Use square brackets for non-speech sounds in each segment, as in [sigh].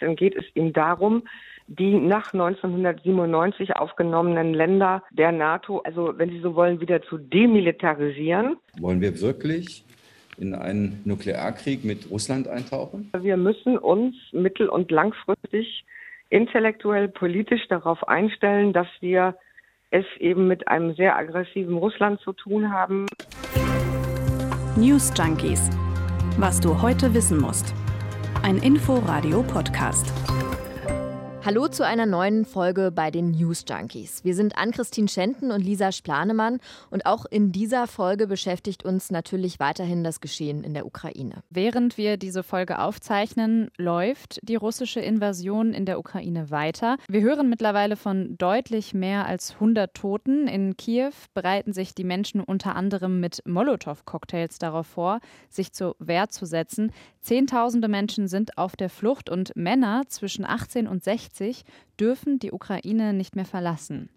Dann geht es ihm darum, die nach 1997 aufgenommenen Länder der NATO, also wenn Sie so wollen, wieder zu demilitarisieren. Wollen wir wirklich in einen Nuklearkrieg mit Russland eintauchen? Wir müssen uns mittel- und langfristig intellektuell, politisch darauf einstellen, dass wir es eben mit einem sehr aggressiven Russland zu tun haben. News Junkies. Was du heute wissen musst. Ein Info-Radio-Podcast. Hallo zu einer neuen Folge bei den News Junkies. Wir sind Ann-Christine Schenten und Lisa Splanemann und auch in dieser Folge beschäftigt uns natürlich weiterhin das Geschehen in der Ukraine. Während wir diese Folge aufzeichnen, läuft die russische Invasion in der Ukraine weiter. Wir hören mittlerweile von deutlich mehr als 100 Toten. In Kiew bereiten sich die Menschen unter anderem mit Molotow-Cocktails darauf vor, sich zur Wehr zu setzen. Zehntausende Menschen sind auf der Flucht und Männer zwischen 18 und 16 1960 dürfen die Ukraine nicht mehr verlassen.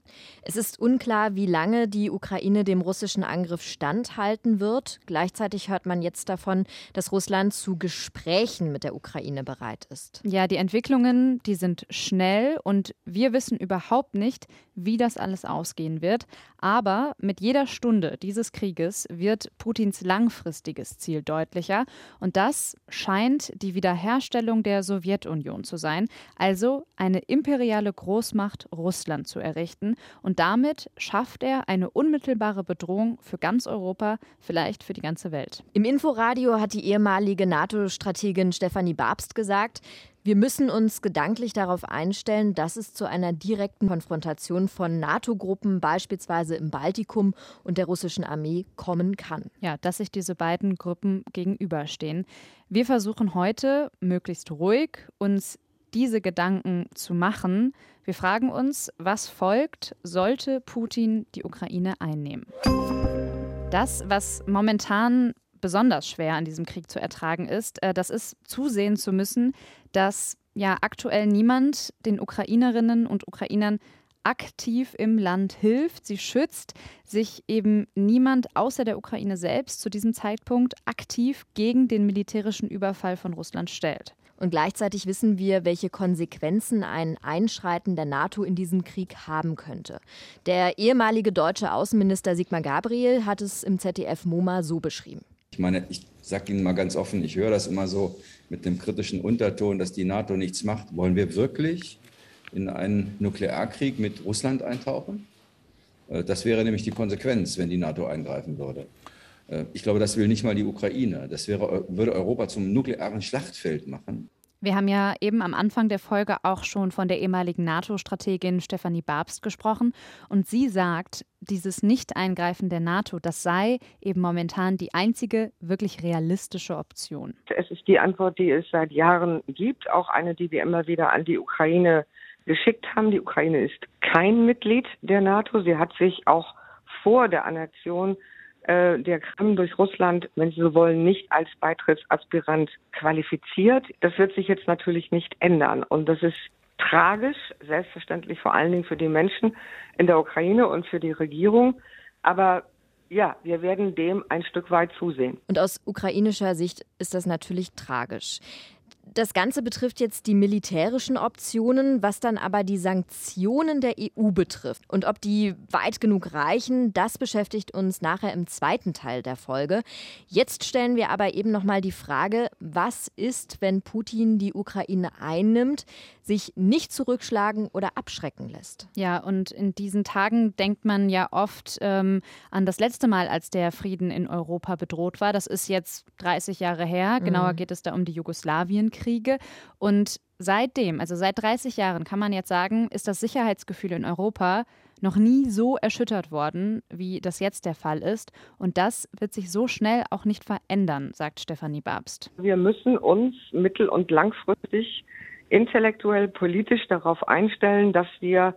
Es ist unklar, wie lange die Ukraine dem russischen Angriff standhalten wird. Gleichzeitig hört man jetzt davon, dass Russland zu Gesprächen mit der Ukraine bereit ist. Ja, die Entwicklungen, die sind schnell und wir wissen überhaupt nicht, wie das alles ausgehen wird. Aber mit jeder Stunde dieses Krieges wird Putins langfristiges Ziel deutlicher und das scheint die Wiederherstellung der Sowjetunion zu sein, also eine imperiale Großmacht Russland zu errichten. Und damit schafft er eine unmittelbare Bedrohung für ganz Europa, vielleicht für die ganze Welt. Im Inforadio hat die ehemalige NATO-Strategin Stefanie Babst gesagt, wir müssen uns gedanklich darauf einstellen, dass es zu einer direkten Konfrontation von NATO-Gruppen, beispielsweise im Baltikum und der russischen Armee, kommen kann. Ja, dass sich diese beiden Gruppen gegenüberstehen. Wir versuchen heute, möglichst ruhig, uns diese Gedanken zu machen. Wir fragen uns, was folgt, sollte Putin die Ukraine einnehmen? Das, was momentan besonders schwer an diesem Krieg zu ertragen ist, äh, das ist zusehen zu müssen, dass ja aktuell niemand den Ukrainerinnen und Ukrainern aktiv im Land hilft, sie schützt, sich eben niemand außer der Ukraine selbst zu diesem Zeitpunkt aktiv gegen den militärischen Überfall von Russland stellt. Und gleichzeitig wissen wir, welche Konsequenzen ein Einschreiten der NATO in diesen Krieg haben könnte. Der ehemalige deutsche Außenminister Sigmar Gabriel hat es im ZDF MoMA so beschrieben. Ich meine, ich sage Ihnen mal ganz offen, ich höre das immer so mit dem kritischen Unterton, dass die NATO nichts macht. Wollen wir wirklich in einen Nuklearkrieg mit Russland eintauchen? Äh, das wäre nämlich die Konsequenz, wenn die NATO eingreifen würde. Äh, ich glaube, das will nicht mal die Ukraine. Das wäre, würde Europa zum nuklearen Schlachtfeld machen. Wir haben ja eben am Anfang der Folge auch schon von der ehemaligen NATO-Strategin Stefanie Babst gesprochen. Und sie sagt, dieses Nicht-Eingreifen der NATO, das sei eben momentan die einzige wirklich realistische Option. Es ist die Antwort, die es seit Jahren gibt, auch eine, die wir immer wieder an die Ukraine geschickt haben. Die Ukraine ist kein Mitglied der NATO. Sie hat sich auch vor der Annexion äh, der Krim durch Russland, wenn Sie so wollen, nicht als Beitrittsaspirant qualifiziert. Das wird sich jetzt natürlich nicht ändern. Und das ist tragisch, selbstverständlich vor allen Dingen für die Menschen in der Ukraine und für die Regierung. Aber ja, wir werden dem ein Stück weit zusehen. Und aus ukrainischer Sicht ist das natürlich tragisch. Das Ganze betrifft jetzt die militärischen Optionen, was dann aber die Sanktionen der EU betrifft. Und ob die weit genug reichen, das beschäftigt uns nachher im zweiten Teil der Folge. Jetzt stellen wir aber eben nochmal die Frage, was ist, wenn Putin die Ukraine einnimmt, sich nicht zurückschlagen oder abschrecken lässt? Ja, und in diesen Tagen denkt man ja oft ähm, an das letzte Mal, als der Frieden in Europa bedroht war. Das ist jetzt 30 Jahre her. Genauer mhm. geht es da um die Jugoslawien. Kriege. Und seitdem, also seit 30 Jahren, kann man jetzt sagen, ist das Sicherheitsgefühl in Europa noch nie so erschüttert worden, wie das jetzt der Fall ist. Und das wird sich so schnell auch nicht verändern, sagt Stefanie Babst. Wir müssen uns mittel- und langfristig intellektuell, politisch darauf einstellen, dass wir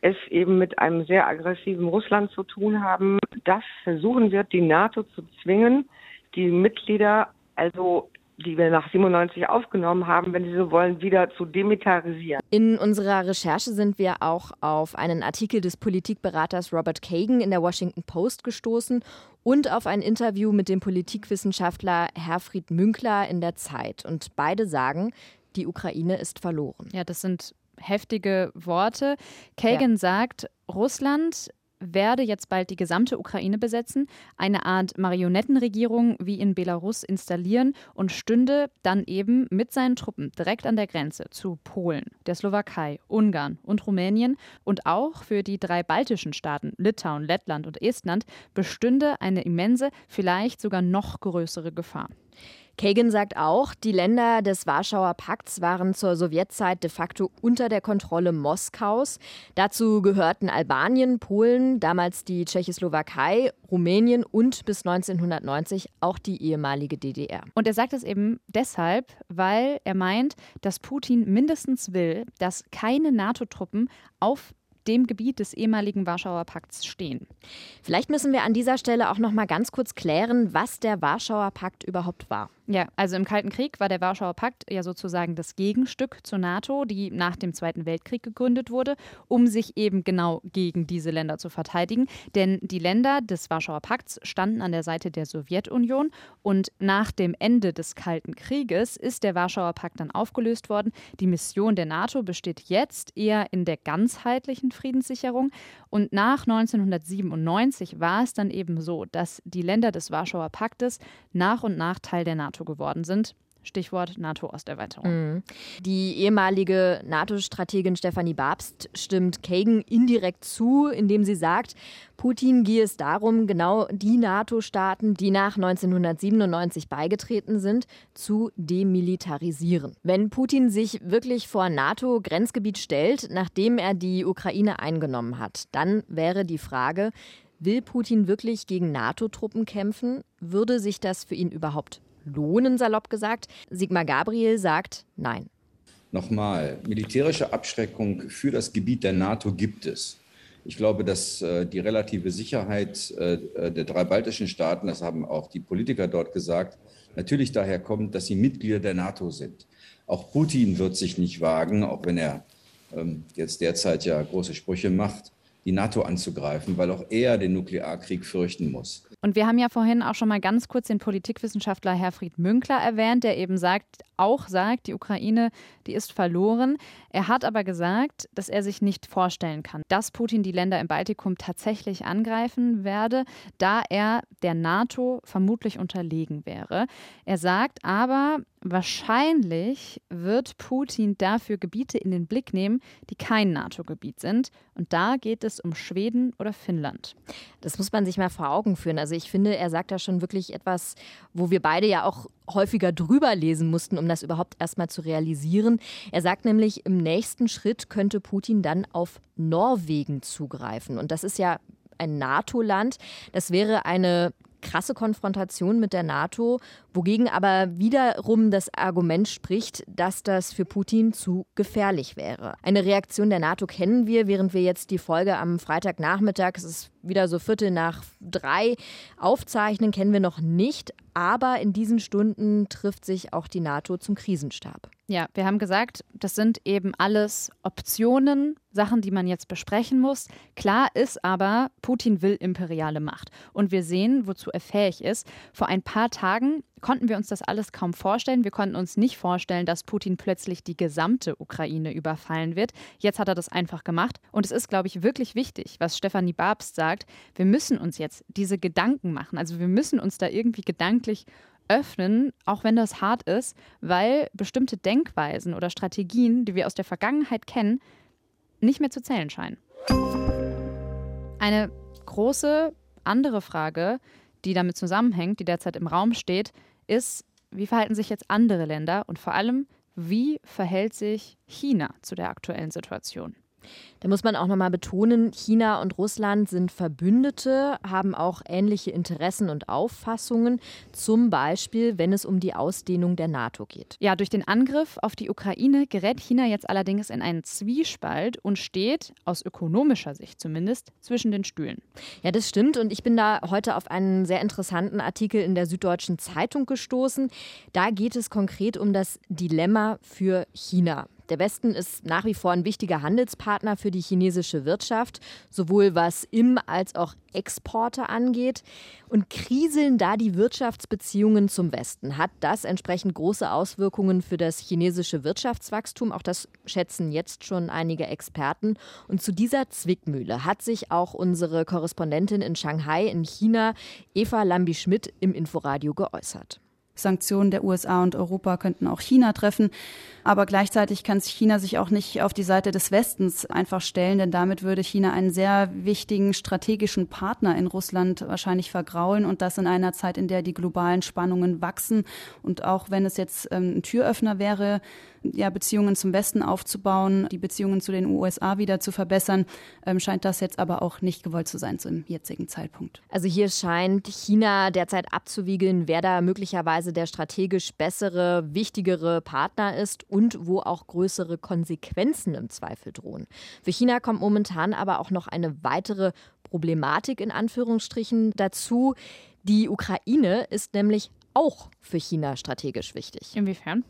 es eben mit einem sehr aggressiven Russland zu tun haben, das versuchen wird, die NATO zu zwingen, die Mitglieder also die wir nach 97 aufgenommen haben, wenn Sie so wollen, wieder zu demilitarisieren. In unserer Recherche sind wir auch auf einen Artikel des Politikberaters Robert Kagan in der Washington Post gestoßen und auf ein Interview mit dem Politikwissenschaftler Herfried Münkler in der Zeit. Und beide sagen, die Ukraine ist verloren. Ja, das sind heftige Worte. Kagan ja. sagt, Russland werde jetzt bald die gesamte Ukraine besetzen, eine Art Marionettenregierung wie in Belarus installieren und stünde dann eben mit seinen Truppen direkt an der Grenze zu Polen, der Slowakei, Ungarn und Rumänien und auch für die drei baltischen Staaten Litauen, Lettland und Estland bestünde eine immense, vielleicht sogar noch größere Gefahr. Kagan sagt auch, die Länder des Warschauer Pakts waren zur Sowjetzeit de facto unter der Kontrolle Moskaus. Dazu gehörten Albanien, Polen, damals die Tschechoslowakei, Rumänien und bis 1990 auch die ehemalige DDR. Und er sagt es eben deshalb, weil er meint, dass Putin mindestens will, dass keine NATO-Truppen auf dem Gebiet des ehemaligen Warschauer Pakts stehen. Vielleicht müssen wir an dieser Stelle auch noch mal ganz kurz klären, was der Warschauer Pakt überhaupt war. Ja, also im Kalten Krieg war der Warschauer Pakt ja sozusagen das Gegenstück zur NATO, die nach dem Zweiten Weltkrieg gegründet wurde, um sich eben genau gegen diese Länder zu verteidigen. Denn die Länder des Warschauer Pakts standen an der Seite der Sowjetunion und nach dem Ende des Kalten Krieges ist der Warschauer Pakt dann aufgelöst worden. Die Mission der NATO besteht jetzt eher in der ganzheitlichen Friedenssicherung und nach 1997 war es dann eben so, dass die Länder des Warschauer Paktes nach und nach Teil der NATO geworden sind. Stichwort NATO-Osterweiterung. Mhm. Die ehemalige NATO-Strategin Stefanie Babst stimmt Kagan indirekt zu, indem sie sagt, Putin gehe es darum, genau die NATO-Staaten, die nach 1997 beigetreten sind, zu demilitarisieren. Wenn Putin sich wirklich vor NATO-Grenzgebiet stellt, nachdem er die Ukraine eingenommen hat, dann wäre die Frage, Will Putin wirklich gegen NATO-Truppen kämpfen? Würde sich das für ihn überhaupt lohnen, salopp gesagt. Sigmar Gabriel sagt nein. Nochmal, militärische Abschreckung für das Gebiet der NATO gibt es. Ich glaube, dass äh, die relative Sicherheit äh, der drei baltischen Staaten, das haben auch die Politiker dort gesagt, natürlich daher kommt, dass sie Mitglieder der NATO sind. Auch Putin wird sich nicht wagen, auch wenn er ähm, jetzt derzeit ja große Sprüche macht, die NATO anzugreifen, weil auch er den Nuklearkrieg fürchten muss. Und wir haben ja vorhin auch schon mal ganz kurz den Politikwissenschaftler Herfried Münkler erwähnt, der eben sagt, auch sagt, die Ukraine, die ist verloren. Er hat aber gesagt, dass er sich nicht vorstellen kann, dass Putin die Länder im Baltikum tatsächlich angreifen werde, da er der NATO vermutlich unterlegen wäre. Er sagt aber, Wahrscheinlich wird Putin dafür Gebiete in den Blick nehmen, die kein NATO-Gebiet sind. Und da geht es um Schweden oder Finnland. Das muss man sich mal vor Augen führen. Also ich finde, er sagt da schon wirklich etwas, wo wir beide ja auch häufiger drüber lesen mussten, um das überhaupt erstmal zu realisieren. Er sagt nämlich, im nächsten Schritt könnte Putin dann auf Norwegen zugreifen. Und das ist ja ein NATO-Land. Das wäre eine krasse Konfrontation mit der NATO, wogegen aber wiederum das Argument spricht, dass das für Putin zu gefährlich wäre. Eine Reaktion der NATO kennen wir, während wir jetzt die Folge am Freitagnachmittag, es ist wieder so Viertel nach drei, aufzeichnen, kennen wir noch nicht. Aber in diesen Stunden trifft sich auch die NATO zum Krisenstab. Ja, wir haben gesagt, das sind eben alles Optionen, Sachen, die man jetzt besprechen muss. Klar ist aber, Putin will imperiale Macht. Und wir sehen, wozu er fähig ist. Vor ein paar Tagen konnten wir uns das alles kaum vorstellen. Wir konnten uns nicht vorstellen, dass Putin plötzlich die gesamte Ukraine überfallen wird. Jetzt hat er das einfach gemacht. Und es ist, glaube ich, wirklich wichtig, was Stefanie Babst sagt. Wir müssen uns jetzt diese Gedanken machen. Also wir müssen uns da irgendwie gedanklich öffnen, auch wenn das hart ist, weil bestimmte Denkweisen oder Strategien, die wir aus der Vergangenheit kennen, nicht mehr zu zählen scheinen. Eine große andere Frage, die damit zusammenhängt, die derzeit im Raum steht, ist, wie verhalten sich jetzt andere Länder und vor allem, wie verhält sich China zu der aktuellen Situation? Da muss man auch nochmal betonen, China und Russland sind Verbündete, haben auch ähnliche Interessen und Auffassungen, zum Beispiel, wenn es um die Ausdehnung der NATO geht. Ja, durch den Angriff auf die Ukraine gerät China jetzt allerdings in einen Zwiespalt und steht, aus ökonomischer Sicht zumindest, zwischen den Stühlen. Ja, das stimmt und ich bin da heute auf einen sehr interessanten Artikel in der Süddeutschen Zeitung gestoßen. Da geht es konkret um das Dilemma für China. Der Westen ist nach wie vor ein wichtiger Handelspartner für die chinesische Wirtschaft, sowohl was Im- als auch Exporte angeht. Und kriseln da die Wirtschaftsbeziehungen zum Westen? Hat das entsprechend große Auswirkungen für das chinesische Wirtschaftswachstum? Auch das schätzen jetzt schon einige Experten. Und zu dieser Zwickmühle hat sich auch unsere Korrespondentin in Shanghai in China, Eva Lambi-Schmidt, im Inforadio geäußert. Sanktionen der USA und Europa könnten auch China treffen. Aber gleichzeitig kann China sich auch nicht auf die Seite des Westens einfach stellen, denn damit würde China einen sehr wichtigen strategischen Partner in Russland wahrscheinlich vergraulen und das in einer Zeit, in der die globalen Spannungen wachsen. Und auch wenn es jetzt ähm, ein Türöffner wäre, ja, Beziehungen zum Westen aufzubauen, die Beziehungen zu den USA wieder zu verbessern, ähm, scheint das jetzt aber auch nicht gewollt zu sein zum jetzigen Zeitpunkt. Also hier scheint China derzeit abzuwiegeln, wer da möglicherweise der strategisch bessere, wichtigere Partner ist und wo auch größere Konsequenzen im Zweifel drohen. Für China kommt momentan aber auch noch eine weitere Problematik in Anführungsstrichen dazu. Die Ukraine ist nämlich auch für China strategisch wichtig. Inwiefern?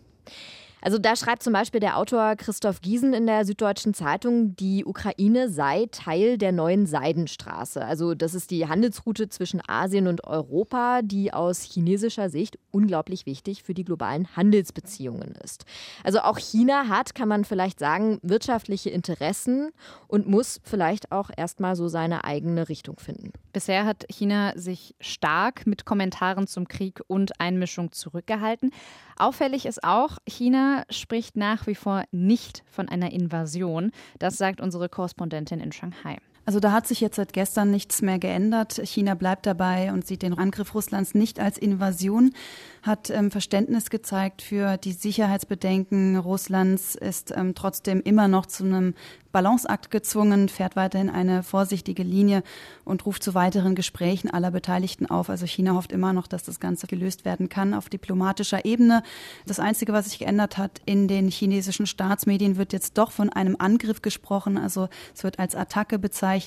Also da schreibt zum Beispiel der Autor Christoph Giesen in der Süddeutschen Zeitung, die Ukraine sei Teil der neuen Seidenstraße. Also das ist die Handelsroute zwischen Asien und Europa, die aus chinesischer Sicht unglaublich wichtig für die globalen Handelsbeziehungen ist. Also auch China hat, kann man vielleicht sagen, wirtschaftliche Interessen und muss vielleicht auch erstmal so seine eigene Richtung finden. Bisher hat China sich stark mit Kommentaren zum Krieg und Einmischung zurückgehalten. Auffällig ist auch, China spricht nach wie vor nicht von einer Invasion. Das sagt unsere Korrespondentin in Shanghai. Also da hat sich jetzt seit gestern nichts mehr geändert. China bleibt dabei und sieht den Angriff Russlands nicht als Invasion, hat ähm, Verständnis gezeigt für die Sicherheitsbedenken Russlands, ist ähm, trotzdem immer noch zu einem Balanceakt gezwungen, fährt weiterhin eine vorsichtige Linie und ruft zu weiteren Gesprächen aller Beteiligten auf. Also China hofft immer noch, dass das Ganze gelöst werden kann auf diplomatischer Ebene. Das Einzige, was sich geändert hat in den chinesischen Staatsmedien, wird jetzt doch von einem Angriff gesprochen. Also es wird als Attacke bezeichnet.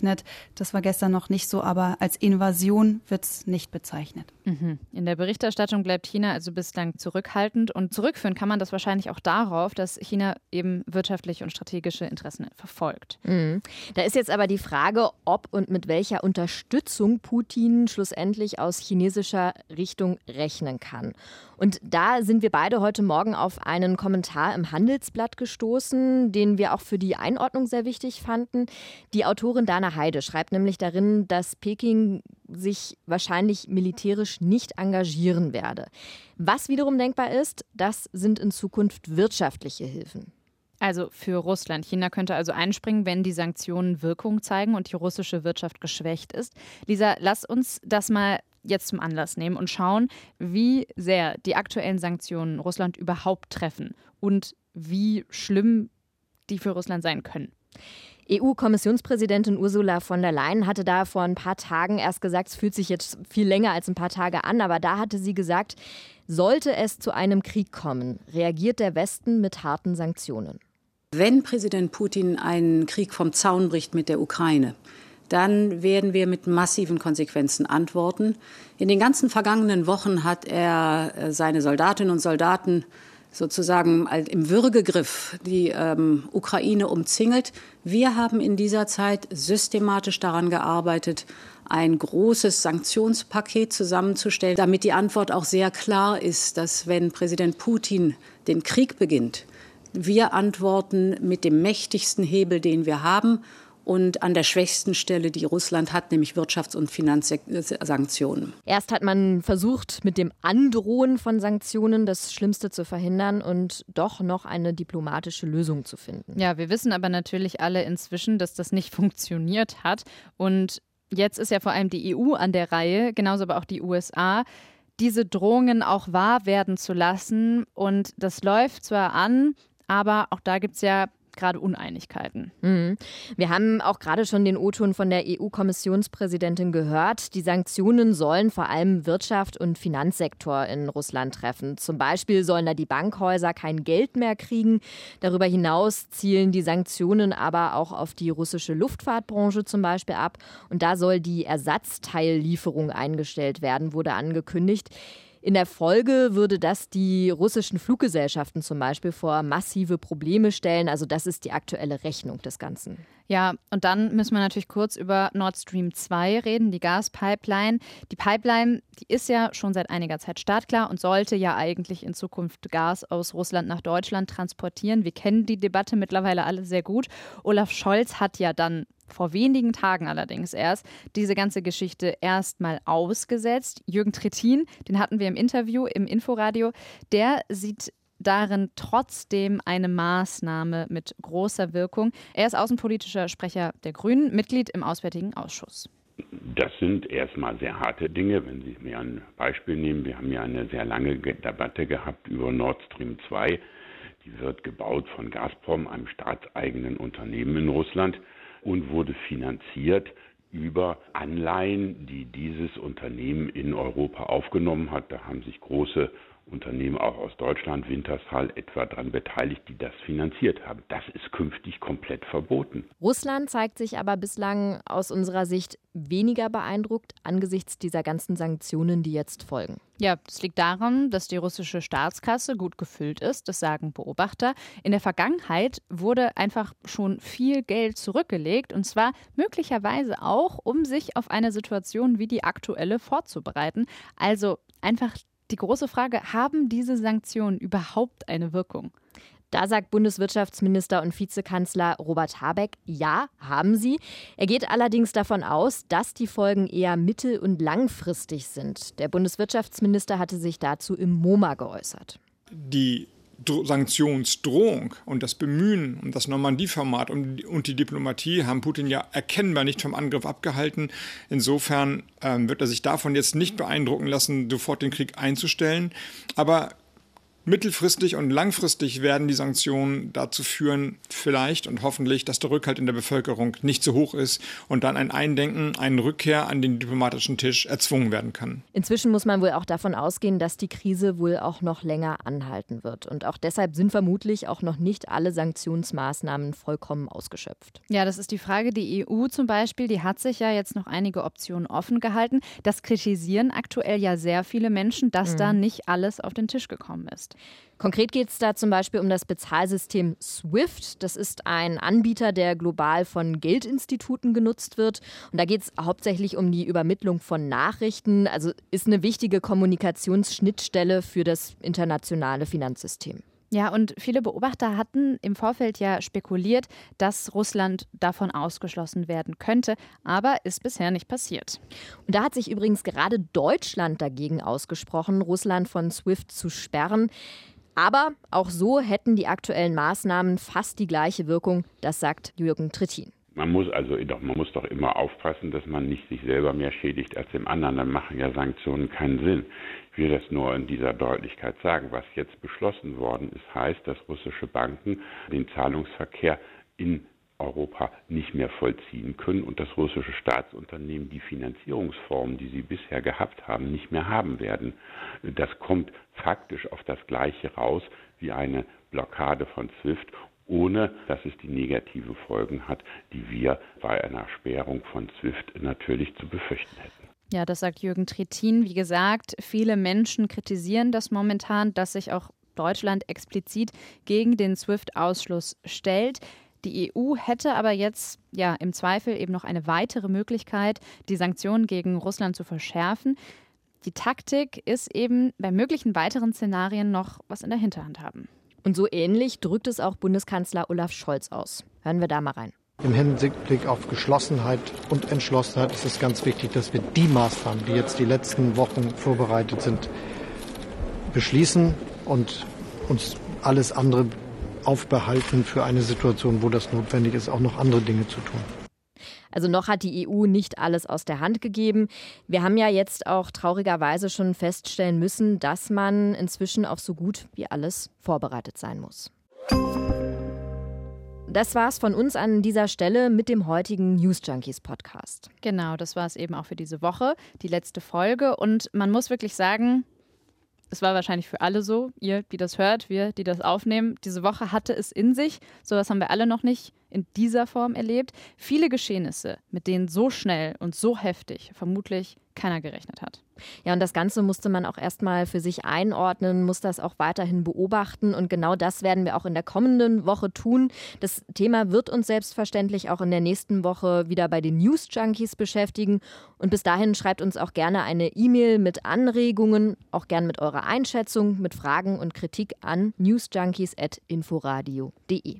Das war gestern noch nicht so, aber als Invasion wird es nicht bezeichnet. Mhm. In der Berichterstattung bleibt China also bislang zurückhaltend und zurückführen kann man das wahrscheinlich auch darauf, dass China eben wirtschaftliche und strategische Interessen verfolgt. Mhm. Da ist jetzt aber die Frage, ob und mit welcher Unterstützung Putin schlussendlich aus chinesischer Richtung rechnen kann. Und da sind wir beide heute Morgen auf einen Kommentar im Handelsblatt gestoßen, den wir auch für die Einordnung sehr wichtig fanden. Die Autorin Dana Heide schreibt nämlich darin, dass Peking sich wahrscheinlich militärisch nicht engagieren werde. Was wiederum denkbar ist, das sind in Zukunft wirtschaftliche Hilfen. Also für Russland. China könnte also einspringen, wenn die Sanktionen Wirkung zeigen und die russische Wirtschaft geschwächt ist. Lisa, lass uns das mal jetzt zum Anlass nehmen und schauen, wie sehr die aktuellen Sanktionen Russland überhaupt treffen und wie schlimm die für Russland sein können. EU-Kommissionspräsidentin Ursula von der Leyen hatte da vor ein paar Tagen erst gesagt, es fühlt sich jetzt viel länger als ein paar Tage an, aber da hatte sie gesagt, sollte es zu einem Krieg kommen, reagiert der Westen mit harten Sanktionen. Wenn Präsident Putin einen Krieg vom Zaun bricht mit der Ukraine, dann werden wir mit massiven Konsequenzen antworten. In den ganzen vergangenen Wochen hat er äh, seine Soldatinnen und Soldaten sozusagen im Würgegriff die ähm, Ukraine umzingelt. Wir haben in dieser Zeit systematisch daran gearbeitet, ein großes Sanktionspaket zusammenzustellen, damit die Antwort auch sehr klar ist, dass wenn Präsident Putin den Krieg beginnt, wir antworten mit dem mächtigsten Hebel, den wir haben und an der schwächsten Stelle, die Russland hat, nämlich Wirtschafts- und Finanzsanktionen. Erst hat man versucht, mit dem Androhen von Sanktionen das Schlimmste zu verhindern und doch noch eine diplomatische Lösung zu finden. Ja, wir wissen aber natürlich alle inzwischen, dass das nicht [laughs] funktioniert hat. Und jetzt ist ja vor allem die EU an der Reihe, genauso aber auch die USA diese Drohungen auch wahr werden zu lassen. Und das läuft zwar an, aber auch da gibt es ja gerade Uneinigkeiten. Mhm. Wir haben auch gerade schon den O-Ton von der EU-Kommissionspräsidentin gehört. Die Sanktionen sollen vor allem Wirtschaft und Finanzsektor in Russland treffen. Zum Beispiel sollen da die Bankhäuser kein Geld mehr kriegen. Darüber hinaus zielen die Sanktionen aber auch auf die russische Luftfahrtbranche zum Beispiel ab. Und da soll die Ersatzteillieferung eingestellt werden, wurde angekündigt. In der Folge würde das die russischen Fluggesellschaften zum Beispiel vor massive Probleme stellen. Also das ist die aktuelle Rechnung des Ganzen. Ja, und dann müssen wir natürlich kurz über Nord Stream 2 reden, die Gaspipeline. Die Pipeline, die ist ja schon seit einiger Zeit startklar und sollte ja eigentlich in Zukunft Gas aus Russland nach Deutschland transportieren. Wir kennen die Debatte mittlerweile alle sehr gut. Olaf Scholz hat ja dann vor wenigen Tagen allerdings erst diese ganze Geschichte erstmal ausgesetzt. Jürgen Trittin, den hatten wir im Interview im Inforadio, der sieht darin trotzdem eine Maßnahme mit großer Wirkung. Er ist außenpolitischer Sprecher der Grünen, Mitglied im Auswärtigen Ausschuss. Das sind erstmal sehr harte Dinge. Wenn Sie mir ein Beispiel nehmen, wir haben ja eine sehr lange Debatte gehabt über Nord Stream 2. Die wird gebaut von Gazprom, einem staatseigenen Unternehmen in Russland und wurde finanziert über Anleihen, die dieses Unternehmen in Europa aufgenommen hat. Da haben sich große Unternehmen auch aus Deutschland, Wintershall etwa daran beteiligt, die das finanziert haben. Das ist künftig komplett verboten. Russland zeigt sich aber bislang aus unserer Sicht weniger beeindruckt angesichts dieser ganzen Sanktionen, die jetzt folgen. Ja, das liegt daran, dass die russische Staatskasse gut gefüllt ist, das sagen Beobachter. In der Vergangenheit wurde einfach schon viel Geld zurückgelegt und zwar möglicherweise auch, um sich auf eine Situation wie die aktuelle vorzubereiten. Also einfach die große Frage, haben diese Sanktionen überhaupt eine Wirkung? Da sagt Bundeswirtschaftsminister und Vizekanzler Robert Habeck, ja, haben sie. Er geht allerdings davon aus, dass die Folgen eher mittel- und langfristig sind. Der Bundeswirtschaftsminister hatte sich dazu im MoMA geäußert. Die Sanktionsdrohung und das Bemühen um das Normandie-Format und die Diplomatie haben Putin ja erkennbar nicht vom Angriff abgehalten. Insofern ähm, wird er sich davon jetzt nicht beeindrucken lassen, sofort den Krieg einzustellen. Aber Mittelfristig und langfristig werden die Sanktionen dazu führen, vielleicht und hoffentlich, dass der Rückhalt in der Bevölkerung nicht so hoch ist und dann ein Eindenken, eine Rückkehr an den diplomatischen Tisch erzwungen werden kann. Inzwischen muss man wohl auch davon ausgehen, dass die Krise wohl auch noch länger anhalten wird. Und auch deshalb sind vermutlich auch noch nicht alle Sanktionsmaßnahmen vollkommen ausgeschöpft. Ja, das ist die Frage. Die EU zum Beispiel, die hat sich ja jetzt noch einige Optionen offen gehalten. Das kritisieren aktuell ja sehr viele Menschen, dass mhm. da nicht alles auf den Tisch gekommen ist ist. Konkret geht es da zum Beispiel um das Bezahlsystem SWIFT. Das ist ein Anbieter, der global von Geldinstituten genutzt wird. Und da geht es hauptsächlich um die Übermittlung von Nachrichten. Also ist eine wichtige Kommunikationsschnittstelle für das internationale Finanzsystem. Ja, und viele Beobachter hatten im Vorfeld ja spekuliert, dass Russland davon ausgeschlossen werden könnte, aber ist bisher nicht passiert. Und da hat sich übrigens gerade Deutschland dagegen ausgesprochen, Russland von SWIFT zu sperren. Aber auch so hätten die aktuellen Maßnahmen fast die gleiche Wirkung, das sagt Jürgen Trittin. Man muss also doch, man muss doch immer aufpassen, dass man nicht sich selber mehr schädigt als dem anderen. Dann machen ja Sanktionen keinen Sinn. Ich will das nur in dieser Deutlichkeit sagen. Was jetzt beschlossen worden ist, heißt, dass russische Banken den Zahlungsverkehr in Europa nicht mehr vollziehen können und dass russische Staatsunternehmen die Finanzierungsformen, die sie bisher gehabt haben, nicht mehr haben werden. Das kommt faktisch auf das Gleiche raus wie eine Blockade von SWIFT ohne dass es die negative Folgen hat, die wir bei einer Sperrung von SWIFT natürlich zu befürchten hätten. Ja, das sagt Jürgen Trittin. Wie gesagt, viele Menschen kritisieren das momentan, dass sich auch Deutschland explizit gegen den SWIFT-Ausschluss stellt. Die EU hätte aber jetzt ja im Zweifel eben noch eine weitere Möglichkeit, die Sanktionen gegen Russland zu verschärfen. Die Taktik ist eben bei möglichen weiteren Szenarien noch was in der Hinterhand haben. Und so ähnlich drückt es auch Bundeskanzler Olaf Scholz aus. Hören wir da mal rein. Im Hinblick auf Geschlossenheit und Entschlossenheit ist es ganz wichtig, dass wir die Maßnahmen, die jetzt die letzten Wochen vorbereitet sind, beschließen und uns alles andere aufbehalten für eine Situation, wo das notwendig ist, auch noch andere Dinge zu tun. Also noch hat die EU nicht alles aus der Hand gegeben. Wir haben ja jetzt auch traurigerweise schon feststellen müssen, dass man inzwischen auf so gut wie alles vorbereitet sein muss. Das war's von uns an dieser Stelle mit dem heutigen News Junkies Podcast. Genau, das war es eben auch für diese Woche, die letzte Folge. Und man muss wirklich sagen, es war wahrscheinlich für alle so, ihr, die das hört, wir, die das aufnehmen. Diese Woche hatte es in sich. Sowas haben wir alle noch nicht in dieser Form erlebt. Viele Geschehnisse, mit denen so schnell und so heftig vermutlich keiner gerechnet hat. Ja, und das Ganze musste man auch erstmal für sich einordnen, muss das auch weiterhin beobachten. Und genau das werden wir auch in der kommenden Woche tun. Das Thema wird uns selbstverständlich auch in der nächsten Woche wieder bei den News Junkies beschäftigen. Und bis dahin schreibt uns auch gerne eine E-Mail mit Anregungen, auch gerne mit eurer Einschätzung, mit Fragen und Kritik an newsjunkies.inforadio.de.